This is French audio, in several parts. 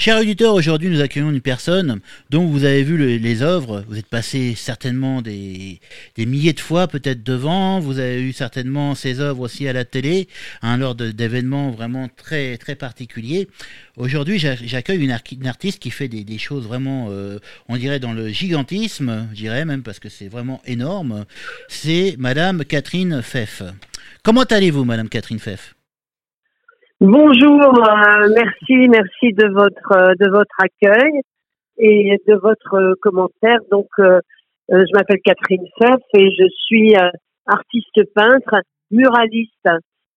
Cher auditeur, aujourd'hui nous accueillons une personne dont vous avez vu les œuvres, vous êtes passé certainement des, milliers de fois peut-être devant, vous avez eu certainement ses œuvres aussi à la télé, hein, lors d'événements vraiment très très particuliers. Aujourd'hui j'accueille une, artiste qui fait des, choses vraiment, euh, on dirait dans le gigantisme, je dirais même parce que c'est vraiment énorme, c'est Madame Catherine Feff. Comment allez-vous Madame Catherine Feff Bonjour, euh, merci, merci de votre euh, de votre accueil et de votre euh, commentaire. Donc, je m'appelle Catherine Feff et je suis artiste peintre, muraliste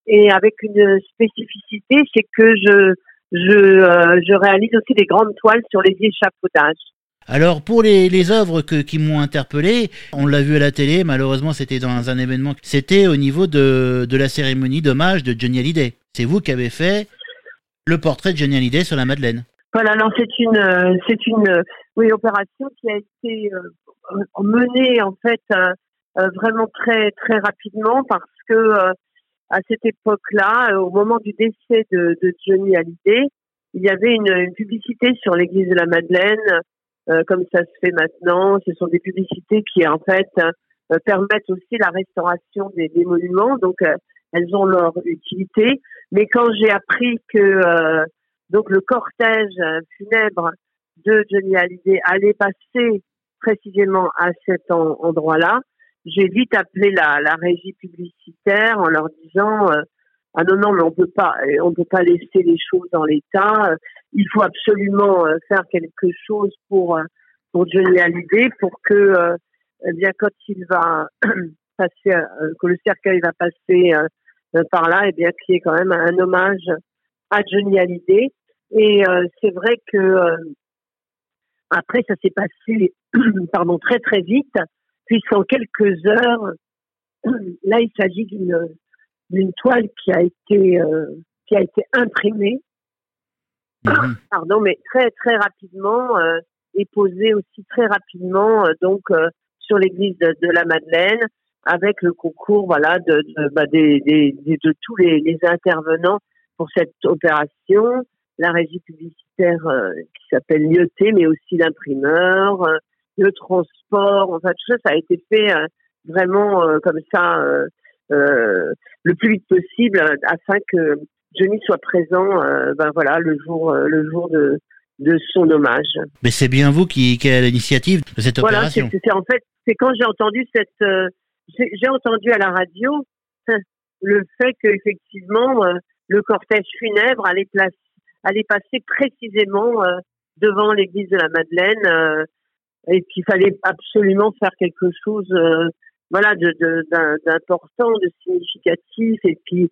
et avec une spécificité, c'est que je je je réalise aussi des grandes toiles sur les échafaudages. Alors pour les, les œuvres que, qui m'ont interpellé, on l'a vu à la télé, malheureusement c'était dans un événement, c'était au niveau de, de la cérémonie d'hommage de Johnny Hallyday. C'est vous qui avez fait le portrait de Johnny Hallyday sur la Madeleine. Voilà, non, c'est une, euh, c'est une, euh, opération qui a été euh, menée en fait vraiment très très rapidement parce que à cette époque-là, au moment du décès de, Johnny Hallyday, il y avait une, publicité sur l'église de la Madeleine, comme ça se fait maintenant. Ce sont des publicités qui en fait permettent aussi la restauration des monuments. Donc elles ont leur utilité. Mais quand j'ai appris que euh, donc le cortège funèbre de Johnny Hallyday allait passer précisément à cet endroit-là, j'ai vite appelé la, la, régie publicitaire en leur disant euh, ah non non mais on peut pas on peut pas laisser les choses dans l'état. Il faut absolument euh, faire quelque chose pour pour Johnny Hallyday pour que eh bien quand il va passer que le cercueil va passer euh, par là, et eh bien qui est quand même un hommage à Johnny Hallyday. Et euh, c'est vrai que euh, après ça s'est passé pardon très très vite puisqu'en quelques heures là il s'agit d'une d'une toile qui a été qui a été imprimée mhm. pardon mais très très rapidement et posée aussi très rapidement donc sur l'église de, de, la Madeleine avec le concours voilà de, de, bah, des, des, de tous les, les, intervenants pour cette opération, la régie publicitaire euh, qui s'appelle Lyoté, mais aussi l'imprimeur, euh, le transport, enfin tout ça, ça a été fait euh, vraiment comme ça le plus vite possible afin que Johnny soit présent ben voilà le jour le jour de de son hommage. Mais c'est bien vous qui, qui avez l'initiative de cette opération. Voilà, c'est en fait c'est quand j'ai entendu cette j'ai entendu à la radio le fait qu'effectivement euh, le cortège funèbre allait, allait passer précisément euh, devant l'église de la Madeleine euh, et qu'il fallait absolument faire quelque chose voilà d'important, de, de, significatif. Et puis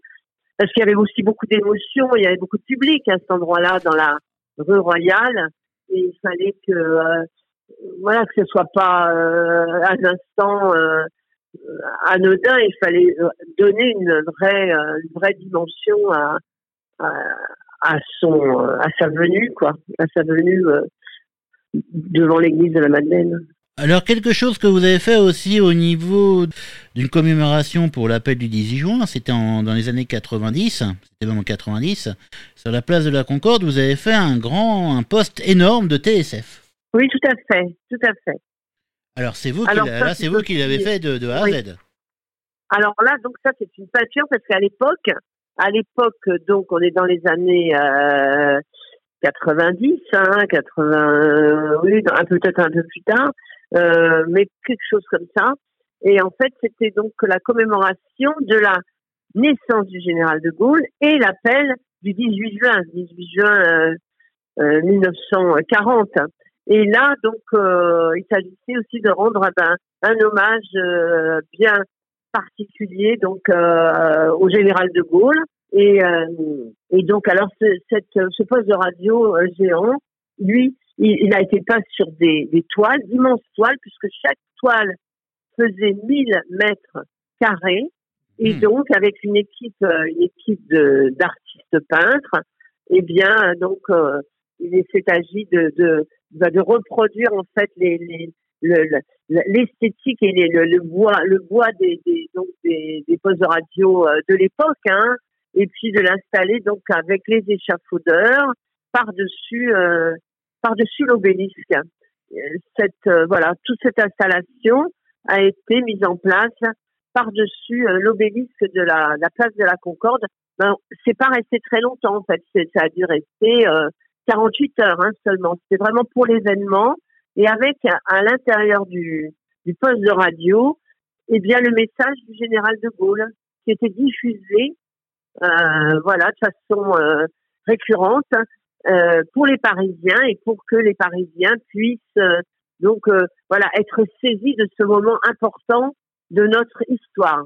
parce qu'il y avait aussi beaucoup d'émotions, il y avait beaucoup de public à cet endroit-là dans la rue Royale. Et il fallait que voilà que ce soit pas un instant anodin, il fallait euh, donner une vraie, euh, une vraie dimension à, à, son, euh, à sa venue, quoi, à sa venue devant l'église de la Madeleine. Alors quelque chose que vous avez fait aussi au niveau d'une commémoration pour l'appel du 18 juin, c'était dans les années 90, c'était même en 90, sur la place de la Concorde, vous avez fait un grand, un poste énorme de TSF. Oui, tout à fait, tout à fait. Alors c'est vous, qui c'est vous qui l'avez fait de, A à Z. Alors là, donc ça c'est une peinture parce qu'à l'époque, à l'époque, donc on est dans les années 90, euh, 80, hein, oui, peut-être un peu plus tard, euh, mais quelque chose comme ça. Et en fait, c'était donc la commémoration de la naissance du général de Gaulle et l'appel du 18 juin, 18 juin 1940. Euh, et là, donc, euh, il s'agissait aussi de rendre eh ben, un hommage euh, bien particulier donc euh, au général de Gaulle. Et, et donc, alors, ce, cette, ce poste de radio géant, lui, il, a été peint sur des, des toiles, d'immenses toiles, puisque chaque toile faisait 1000 mètres carrés. Et hmm. donc, avec une équipe, une équipe d'artistes peintres, eh bien, donc, il s'est agi de, de, de reproduire en fait les, les l'esthétique et les, le, le, bois le bois des des, donc des, des postes de radio euh, de l'époque hein, et puis de l'installer donc avec les échafaudeurs par-dessus par-dessus l'obélisque. Cette voilà, toute cette installation a été mise en place par-dessus l'obélisque de la, la, place de la Concorde. Ben, c'est pas resté très longtemps en fait, ça a dû rester 48 heures hein, seulement. C'était vraiment pour l'événement et avec à l'intérieur du, du poste de radio, eh bien le message du général de Gaulle qui était diffusé, euh, voilà, de façon euh, récurrente euh, pour les Parisiens et pour que les Parisiens puissent donc voilà être saisis de ce moment important de notre histoire.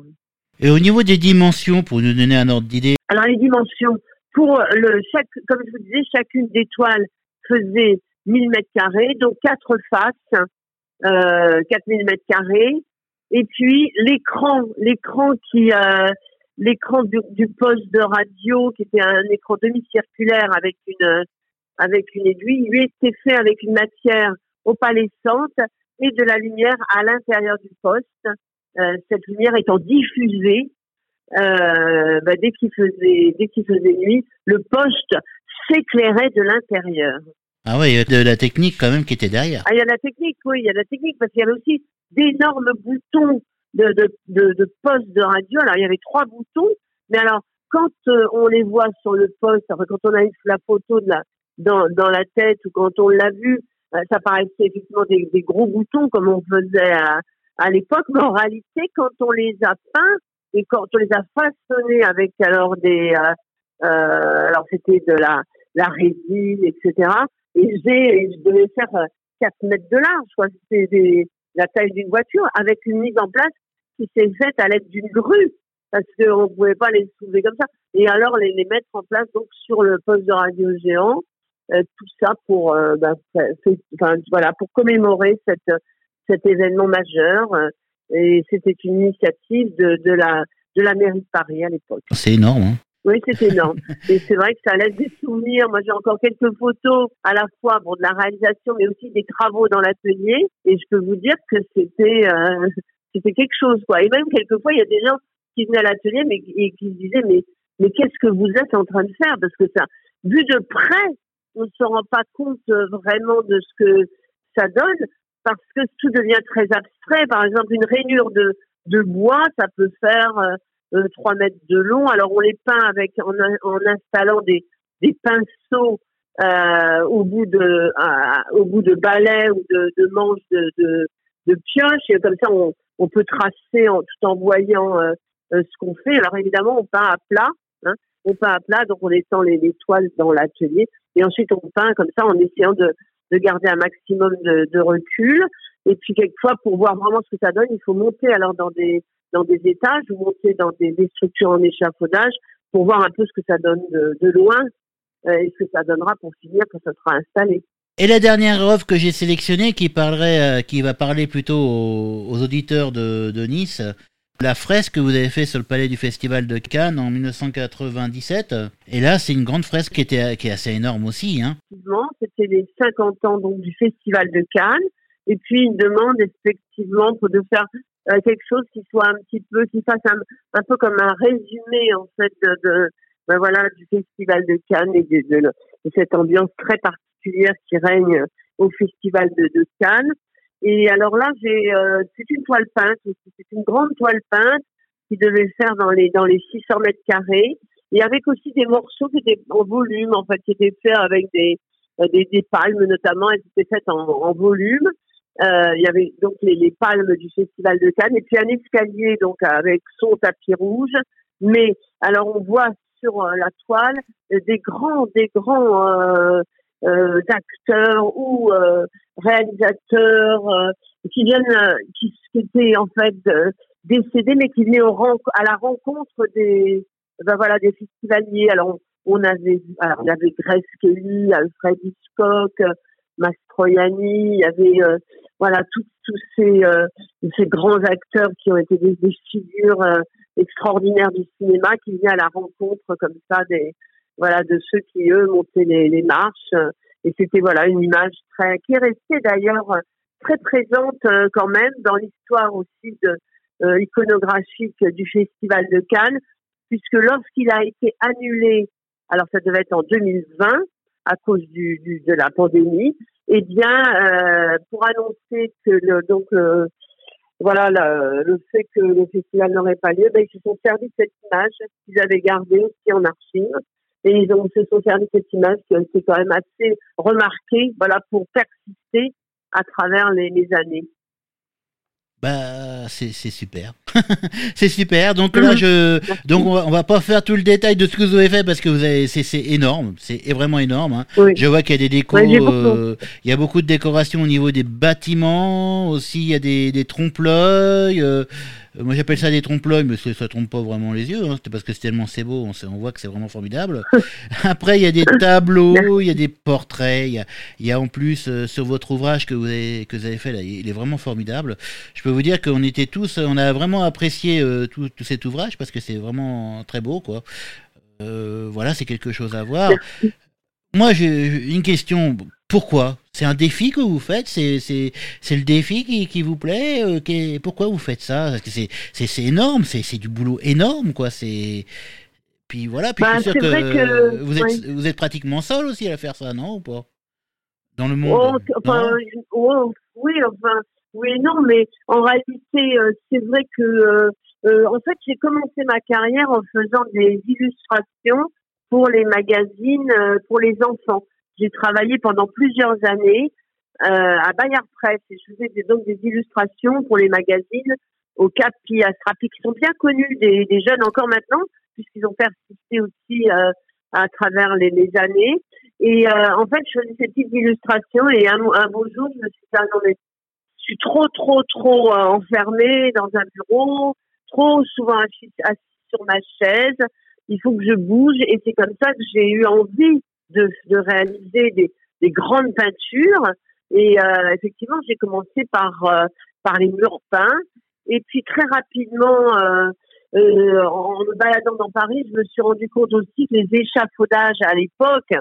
Et au niveau des dimensions, pour nous donner un ordre d'idée. Alors les dimensions, pour le chaque, comme je vous disais, chacune des toiles faisait 1000 mètres carrés, donc quatre faces, euh, 4000 mètres carrés, et puis l'écran, l'écran qui, euh, l'écran du, du, poste de radio, qui était un écran demi-circulaire avec une, avec une aiguille, lui était fait avec une matière opalescente et de la lumière à l'intérieur du poste. Euh, cette lumière étant diffusée euh, bah, dès qu'il faisait dès qu'il faisait nuit, le poste s'éclairait de l'intérieur. Ah oui, il y a de la technique quand même qui était derrière. Ah, il y a de la technique, oui, il y a de la technique parce qu'il y avait aussi d'énormes boutons de, de, de, de poste de radio. Alors, il y avait trois boutons, mais alors, quand euh, on les voit sur le poste, enfin, quand on a la photo de la, dans, dans la tête ou quand on l'a vu, euh, ça paraissait effectivement des, des, gros boutons comme on faisait à, à l'époque, mais en réalité, quand on les a peints, et quand on les a façonnés avec alors des, euh, euh, alors c'était de la, la résine, etc. Et j'ai, je devais faire 4 euh, mètres de large, quoi. C'était la taille d'une voiture, avec une mise en place qui s'est faite à l'aide d'une grue, parce qu'on ne pouvait pas les soulever comme ça. Et alors les, les mettre en place donc sur le poste de radio géant, euh, tout ça pour, euh, ben, enfin, voilà, pour commémorer cette, cet événement majeur. Et c'était une initiative de, de, la, de la mairie de Paris à l'époque. C'est énorme. Hein oui, c'est énorme. et c'est vrai que ça laisse des souvenirs. Moi, j'ai encore quelques photos à la fois bon, de la réalisation, mais aussi des travaux dans l'atelier. Et je peux vous dire que c'était euh, c'était quelque chose, quoi. Et même quelquefois, il y a des gens qui venaient à l'atelier, mais et qui se disaient, mais mais qu'est-ce que vous êtes en train de faire? Parce que ça, vu de près, on ne se rend pas compte vraiment de ce que ça donne parce que tout devient très abstrait. Par exemple, une rainure de, de bois, ça peut faire euh, 3 mètres de long. Alors on les peint avec en, en installant des, des pinceaux euh, au bout de au bout de balais ou de, de manches de, de, de pioche. Et comme ça, on, on peut tracer en, tout en voyant euh, euh, ce qu'on fait. Alors évidemment, on peint à plat. Hein, on peint à plat, donc on étend les, les toiles dans l'atelier. Et ensuite, on peint comme ça en essayant de, de garder un maximum de, recul. Et puis quelquefois, pour voir vraiment ce que ça donne, il faut monter alors dans des dans des étages ou monter dans des, structures en échafaudage pour voir un peu ce que ça donne de, loin euh, et ce que ça donnera pour finir quand ça sera installé. Et la dernière œuvre que j'ai sélectionnée, qui parlerait, euh, qui va parler plutôt aux, auditeurs de, Nice, la fresque que vous avez fait sur le palais du Festival de Cannes en 1997. Et là, c'est une grande fresque qui était qui est assez énorme aussi. Hein. Effectivement, c'était les 50 ans donc du Festival de Cannes. Et puis une demande effectivement pour de faire euh, quelque chose qui soit un petit peu, qui fasse un, un peu comme un résumé en fait de, de ben voilà du Festival de Cannes et de, cette ambiance très particulière qui règne au Festival de Cannes. Et alors là, j'ai, euh, c'est une toile peinte, c'est une grande toile peinte qui devait faire dans les dans les 600 mètres carrés, et avec aussi des morceaux qui étaient en volume, en fait, qui étaient faits avec des euh, des, palmes notamment, elles étaient faites en, volume. Euh, il y avait donc les, les, palmes du Festival de Cannes, et puis un escalier donc avec son tapis rouge. Mais alors on voit sur euh, la toile des grands, des grands euh, euh, acteurs ou euh, réalisateurs euh, qui viennent, qui, qui, étaient en fait décédés, mais qui venaient au à la rencontre des, ben voilà, des festivaliers. Alors on, avait, alors, on avait Grace Kelly, Alfred Hitchcock, Mastroianni, il y avait voilà tous tous ces ces grands acteurs qui ont été des, des figures extraordinaires du cinéma qui venaient à la rencontre comme ça des voilà, de ceux qui eux montaient les, les marches. Et c'était voilà une image très qui est restée d'ailleurs très présente euh, quand même dans l'histoire aussi de euh, iconographique du festival de Cannes, puisque lorsqu'il a été annulé, alors ça devait être en 2020, à cause du, du de la pandémie. Eh bien, euh, pour annoncer que le, donc voilà le, fait que le festival n'aurait pas lieu, ben, ils se sont servis de cette image qu'ils avaient gardée aussi en archive. Et ils ont, se sont servis cette image qui a été quand même assez remarquée, voilà, pour persister à travers les, les années. Bah, c'est super. c'est super. Donc là, je, donc on va, va pas faire tout le détail de ce que vous avez fait parce que vous avez, c'est énorme. C'est vraiment énorme. Hein. Je vois qu'il y a des décos. Euh, il y a beaucoup de décorations au niveau des bâtiments. Aussi, il y a des, des trompe-l'œil. Euh, moi, j'appelle ça des trompe-l'œil, mais ça trompe pas vraiment les yeux. Hein. C'est parce que c'est tellement c'est beau, on, on, voit que c'est vraiment formidable. Après, il y a des tableaux, il y a des portraits, il y a, il y a en plus euh, sur votre ouvrage que vous avez que vous avez fait là, il est vraiment formidable. Je peux vous dire qu'on était tous, on a vraiment apprécié euh, tout, tout, cet ouvrage parce que c'est vraiment très beau, quoi. voilà, c'est quelque chose à voir. Moi, j'ai une question. Pourquoi C'est un défi que vous faites C'est c'est le défi qui, qui vous plaît euh, Pourquoi vous faites ça? Parce que c'est énorme, c'est du boulot énorme, quoi. C'est puis voilà. Puis je suis bah, sûr que, vous êtes vous êtes pratiquement seul aussi à faire ça, non ou pas? Dans le monde. Oh, enfin, oh, oui, enfin, oui, non, mais en réalité, euh, c'est vrai que euh, en fait, j'ai commencé ma carrière en faisant des illustrations pour les magazines pour les enfants. J'ai travaillé pendant plusieurs années euh, à Bayard Presse et je faisais des, donc des illustrations pour les magazines au Cap qui qui sont bien connus des, des jeunes encore maintenant puisqu'ils ont persisté aussi euh, à travers les, les années. Et euh, en fait, je faisais ces petites illustrations et un, un beau jour, je me suis dit, ah non mais je suis trop, trop, trop euh, enfermée dans un bureau, trop souvent assise sur ma chaise. Il faut que je bouge et c'est comme ça que j'ai eu envie de, réaliser des, des, grandes peintures. Et euh, effectivement, j'ai commencé par euh, par les murs peints. Et puis très rapidement, euh, en me baladant dans Paris, je me suis rendu compte aussi que les échafaudages à l'époque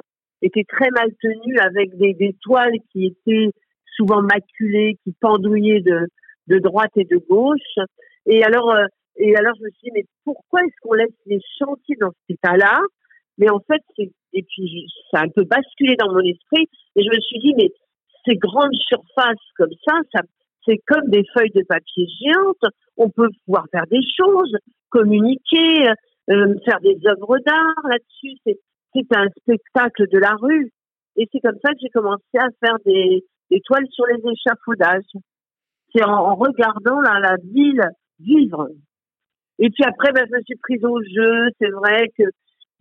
étaient très mal tenus avec des, des toiles qui étaient souvent maculées, qui pendouillaient de, de droite et de gauche. Et alors, et alors je me suis dit, mais pourquoi est-ce qu'on laisse les chantiers dans cet état-là? Mais en fait, et puis ça a un peu basculé dans mon esprit et je me suis dit, mais ces grandes surfaces comme ça, ça c'est comme des feuilles de papier géantes. On peut pouvoir faire des choses, communiquer, euh, faire des œuvres d'art là-dessus. C'est, un spectacle de la rue. Et c'est comme ça que j'ai commencé à faire des, toiles sur les échafaudages. C'est en, regardant la, la ville vivre. Et puis après, ben, je me suis prise au jeu. C'est vrai que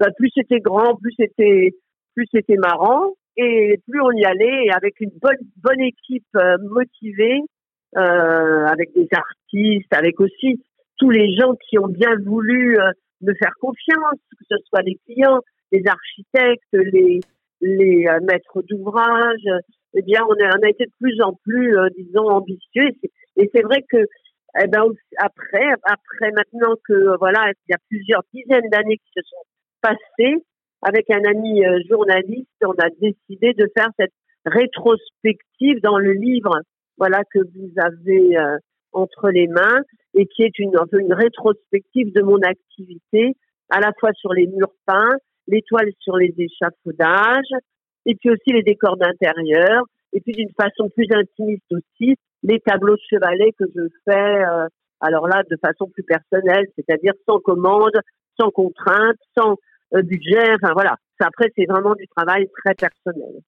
bah, plus c'était grand, plus c'était plus c'était marrant et plus on y allait et avec une bonne bonne équipe euh, motivée, euh, avec des artistes, avec aussi tous les gens qui ont bien voulu euh, me faire confiance, que ce soit les clients, les architectes, les les maîtres d'ouvrage. Eh bien, on a, on a été de plus en plus, disons, ambitieux. Et c'est vrai que eh ben, après, après maintenant que voilà, il y a plusieurs dizaines d'années qui se sont passé, avec un ami euh, journaliste, on a décidé de faire cette rétrospective dans le livre, voilà que vous avez euh, entre les mains et qui est une une rétrospective de mon activité, à la fois sur les murs peints, l'étoile sur les échafaudages, et puis aussi les décors d'intérieur, et puis d'une façon plus intimiste aussi, les tableaux de chevalet que je fais, euh, alors là, de façon plus personnelle, c'est-à-dire sans commande, sans contrainte, sans budget. Enfin voilà. Après, c'est vraiment du travail très personnel.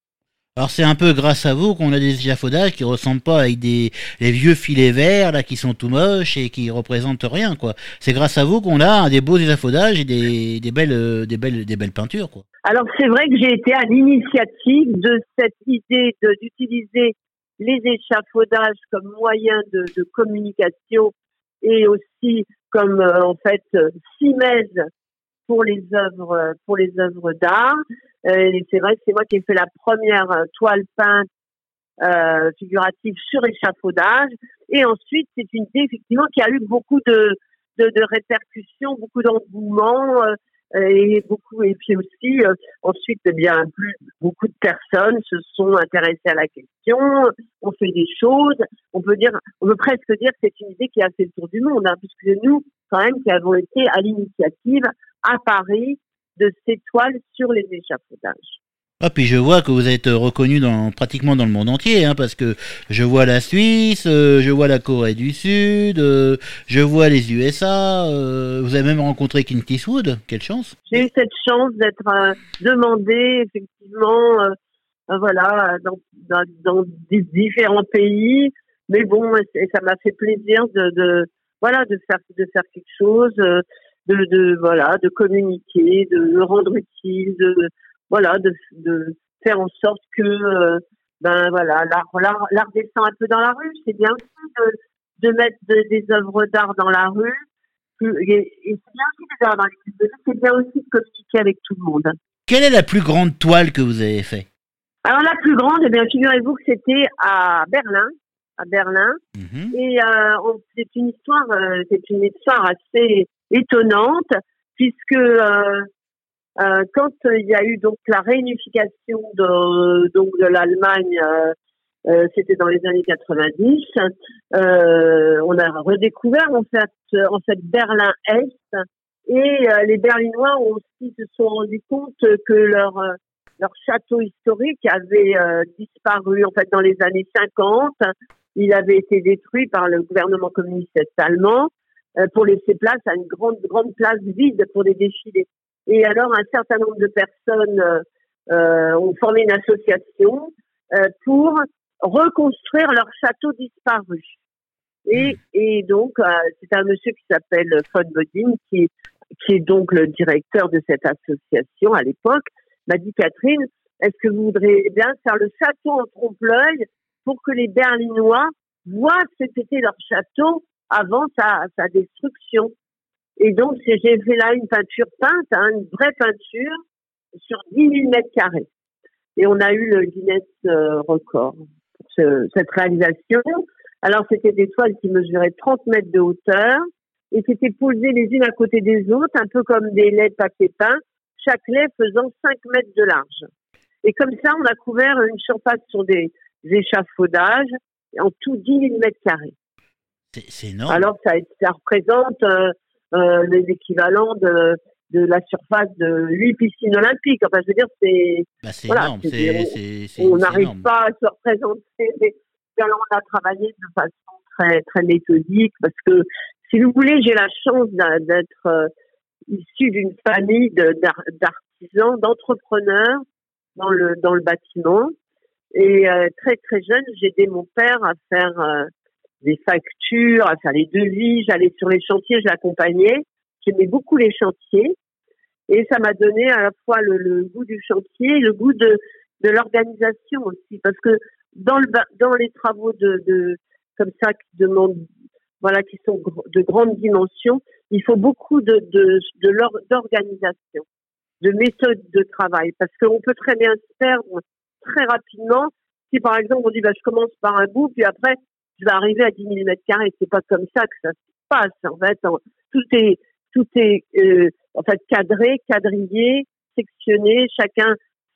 Alors c'est un peu grâce à vous qu'on a des échafaudages qui ressemblent pas avec des les vieux filets verts là qui sont tout moches et qui représentent rien quoi. C'est grâce à vous qu'on a des beaux échafaudages et des, des belles euh, des belles des belles peintures quoi. Alors c'est vrai que j'ai été à l'initiative de cette idée d'utiliser les échafaudages comme moyen de, de communication et aussi comme euh, en fait simèse pour les œuvres pour les œuvres d'art. Euh, c'est vrai c'est moi qui ai fait la première toile peinte euh, figurative sur échafaudage. Et ensuite, c'est une idée effectivement qui a eu beaucoup de de, répercussions, beaucoup d'engouement. Euh, et beaucoup et puis aussi euh, ensuite eh bien plus beaucoup de personnes se sont intéressées à la question on fait des choses on peut dire on peut presque dire que c'est une idée qui a fait le tour du monde hein, puisque nous quand même qui avons été à l'initiative à Paris de ces toiles sur les échafaudages. Ah, puis je vois que vous êtes reconnu dans, pratiquement dans le monde entier, hein, parce que je vois la Suisse, euh, je vois la Corée du Sud, euh, je vois les USA. euh, vous avez même rencontré Clint Eastwood. Quelle chance J'ai eu cette chance d'être demandée effectivement, voilà, dans, dans, dans des différents pays. Mais bon, et ça m'a fait plaisir de, de voilà de faire de faire quelque chose, de, de voilà de communiquer, de me rendre utile, de voilà de, de faire en sorte que euh, ben voilà l'art descend un peu dans la rue. C'est bien aussi de, de mettre de- des œuvres d'art dans la rue. Et, et c'est bien aussi de les avoir dans les c'est bien aussi de communiquer avec tout le monde. Quelle est la plus grande toile que vous avez fait Alors la plus grande, eh bien figurez-vous que c'était à Berlin, à Berlin, Mhm. et euh, on- c'est une histoire, euh, c'est une histoire assez étonnante puisque euh, euh, quand il y a eu donc la réunification de donc de l'Allemagne, euh, euh, c'était dans les années 90, euh, on a redécouvert en fait en fait Berlin Est et euh, les Berlinois aussi se sont rendus compte que leur leur château historique avait disparu en fait dans les années 50. Il avait été détruit par le gouvernement communiste allemand pour laisser place à une grande grande place vide pour des défilés. Et alors un certain nombre de personnes euh, euh, ont formé une association euh, pour reconstruire leur château disparu. Et, et donc, euh, c'est un monsieur qui s'appelle Von Bodin, qui, qui est donc le directeur de cette association à l'époque, m'a dit Catherine, est-ce que vous voudriez bien faire le château en trompe-l'œil pour que les Berlinois voient ce qu'était leur château avant sa, sa destruction Et donc, j'ai fait là une peinture peinte, hein, une vraie peinture sur 10 000 mètres carrés. Et on a eu le Guinness euh, record pour ce- cette réalisation. Alors, c'était des toiles qui mesuraient 30 mètres de hauteur et qui étaient posées les unes à côté des autres, un peu comme des laits de papier peint, chaque lait faisant 5 mètres de large. Et comme ça, on a couvert une surface sur des échafaudages, en tout 10 000 mètres carrés. C'est énorme. Alors, ça, ça représente euh, euh, l'équivalent de, de la surface de 8 piscines olympiques. Enfin, je veux dire, c'est Bah, voilà, énorme. on n'arrive pas à se représenter. Mais alors, on a travaillé de façon très très méthodique parce que, si vous voulez, j'ai la chance d'être euh, issue d'une famille de- d'artisans, d'entrepreneurs dans le dans le bâtiment. Et euh, très très jeune, j'ai aidé mon père à faire euh, des factures, à faire les devis. J'allais sur les chantiers, je l'accompagnais. J'aimais beaucoup les chantiers. Et ça m'a donné à la fois le, goût du chantier et le goût de, de l'organisation aussi. Parce que dans, le, dans les travaux de, de, comme ça qui demandent, voilà, qui sont de grandes dimensions, il faut beaucoup de, de, de d'organisation, de méthode de travail. Parce qu'on peut très bien se perdre très rapidement si par exemple on dit bah, je commence par un bout, puis après je vais arriver à 10 000 mètres carrés. C'est pas comme ça que ça se passe. En fait, En- tout est tout est euh, en fait cadré, quadrillé, sectionné. Chacun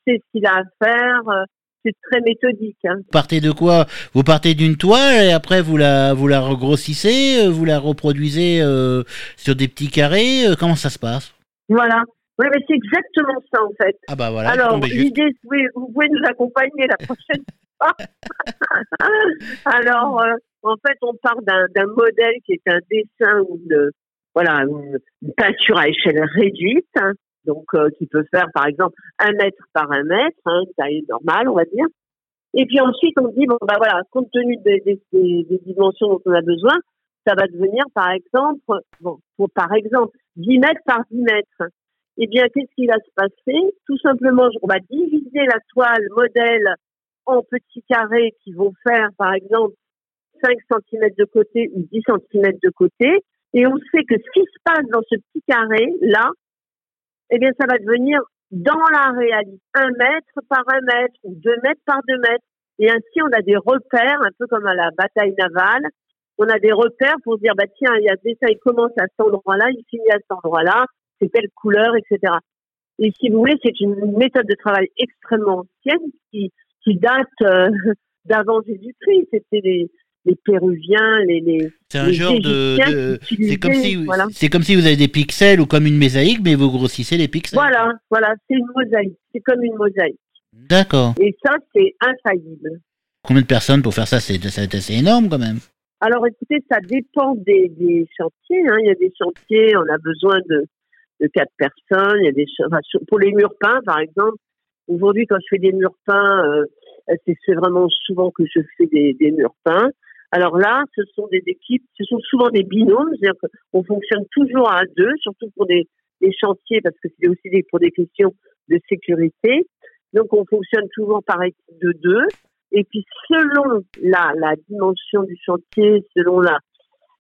sait ce qu'il a à faire. euh, C'est très méthodique. Hein. Vous partez de quoi? Vous partez d'une toile et après vous la vous la regrossissez, euh, vous la reproduisez euh, sur des petits carrés. euh, Comment ça se passe? Voilà. Oui, mais c'est exactement ça en fait. Ah bah voilà. Alors, l'idée, oui, vous pouvez nous accompagner la prochaine fois. Alors, euh, en fait, on part d'un modèle qui est un dessin ou une, voilà, une, une peinture à échelle réduite, hein, donc euh, qui peut faire par exemple un mètre par un mètre, hein, taille normale, on va dire. Et puis ensuite, on dit bon bah voilà, compte tenu des, des, des- des dimensions dont on a besoin, ça va devenir par exemple, bon, pour, par exemple, 10 mètres par 10 mètres. Eh bien, qu'est-ce qui va se passer? Tout simplement, on va diviser la toile modèle en petits carrés qui vont faire, par exemple, 5 cm de côté ou 10 cm de côté. Et on sait que ce qui se passe dans ce petit carré, là, eh bien, ça va devenir dans la réalité un mètre par un mètre ou deux mètres par deux mètres. Et ainsi, on a des repères, un peu comme à la bataille navale. On a des repères pour dire, bah, tiens, il y a des ça, il commence à cet endroit-là, il finit à cet endroit-là, c'est telle couleur, etc. Et si vous voulez, c'est une méthode de travail extrêmement ancienne qui, qui date euh, d'avant Jésus-Christ. C'était les, les Péruviens, les, les, C'est un les genre de, c'est comme si voilà. comme si vous avez des pixels ou comme une mosaïque, mais vous grossissez les pixels. Voilà, voilà, c'est une mosaïque. C'est comme une mosaïque. D'accord. Et ça, c'est infaillible. Combien de personnes pour faire ça C'est assez énorme quand même. Alors écoutez, ça dépend des, des chantiers. Hein. Il y a des chantiers, on a besoin de, de quatre personnes. Il y a des enfin, pour les murs peints, par exemple. Aujourd'hui, quand je fais des murs peints, euh, c'est c'est vraiment souvent que je fais des, des murs peints. Alors là, ce sont des équipes, ce sont souvent des binômes, c'est-à-dire qu'on fonctionne toujours à deux, surtout pour des, des chantiers, parce que c'est aussi des, pour des questions de sécurité. Donc on fonctionne toujours par équipe de deux. Et puis selon la, la dimension du chantier, selon la,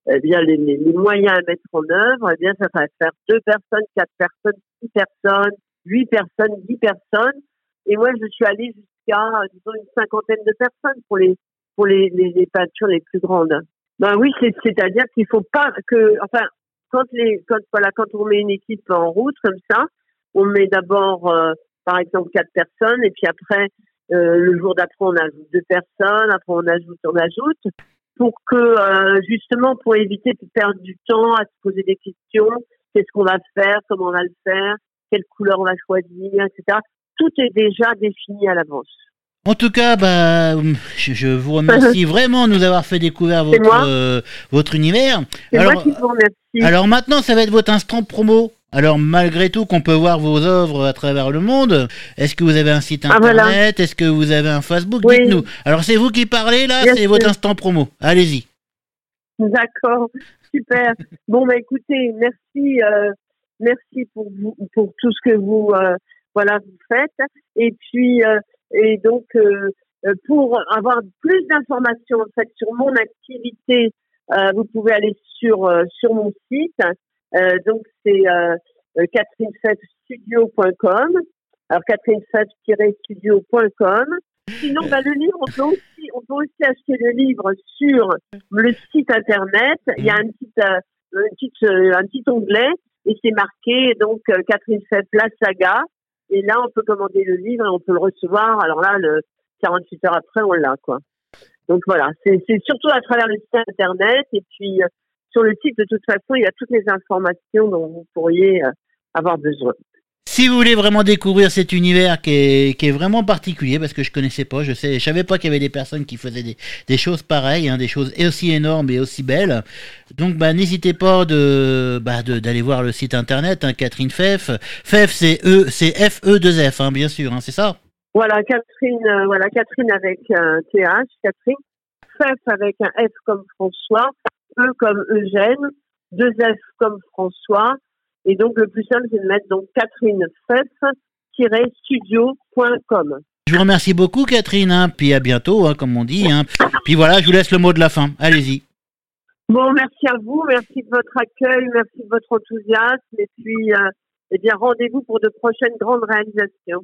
eh bien les, les, les moyens à mettre en œuvre, eh bien ça va faire deux personnes, quatre personnes, six personnes, huit personnes, dix personnes. Et moi, je suis allée jusqu'à disons une cinquantaine de personnes pour les pour les, les, peintures les plus grandes. Ben oui, c'est- c'est-à-dire qu'il faut pas que, enfin, quand les, quand voilà, quand on met une équipe en route comme ça, on met d'abord, euh, par exemple, quatre personnes, et puis après, euh, le jour d'après, on ajoute deux personnes, après on ajoute, on ajoute, pour que euh, justement, pour éviter de perdre du temps à se poser des questions, qu'est-ce qu'on va faire, comment on va le faire, quelle couleur on va choisir, etc. Tout est déjà défini à l'avance. En tout cas, bah, je, je vous remercie vraiment de nous avoir fait découvrir votre, euh, votre univers. C'est Alors, moi qui vous remercie. Alors maintenant, ça va être votre instant promo. Alors malgré tout qu'on peut voir vos œuvres à travers le monde, est-ce que vous avez un site Ah, internet? Voilà. Est-ce que vous avez un Facebook? Oui. Dites-nous. Alors c'est vous qui parlez là, c'est votre instant promo. Allez-y. D'accord, super. Bon, bah écoutez, merci, euh, merci pour vous, pour tout ce que vous, euh, voilà, vous faites. Et puis, euh, et donc, pour avoir plus d'informations en fait sur mon activité, vous pouvez aller sur sur mon site. Euh, donc c'est euh, euh, catherinefeffstudio.com. Alors catherinefeff-studio.com. Sinon, bah, le livre, on peut aussi, on peut aussi acheter le livre sur le site internet. Il y a un petit, euh, un petit, un petit onglet et c'est marqué donc Catherine Feff la saga. Et là, on peut commander le livre et on peut le recevoir. Alors là, le 48 heures après, on l'a quoi. Donc voilà, c'est surtout à travers le site internet et puis sur le site de toute façon, il y a toutes les informations dont vous pourriez euh, avoir besoin. Si vous voulez vraiment découvrir cet univers qui est, qui est vraiment particulier, parce que je connaissais pas, je sais, je savais pas qu'il y avait des personnes qui faisaient des, des choses pareilles, hein, des choses aussi énormes et aussi belles. Donc, bah, n'hésitez pas de, bah, de- d'aller voir le site internet, hein, Catherine Feff. Feff, c'est E, c'est F E 2 F, hein, bien sûr, c'est ça? Voilà, Catherine, euh, voilà, Catherine avec un TH, Catherine. Feff avec un F comme François, Comme Eugène, deux F comme François. Et donc, le plus simple, c'est de mettre donc Catherine Feff-studio.com. Je vous remercie beaucoup, Catherine, hein, puis à bientôt, hein, comme on dit. Hein. Puis voilà, je vous laisse le mot de la fin. Allez-y. Bon, merci à vous, merci de votre accueil, merci de votre enthousiasme. Et puis, euh, eh bien, rendez-vous pour de prochaines grandes réalisations.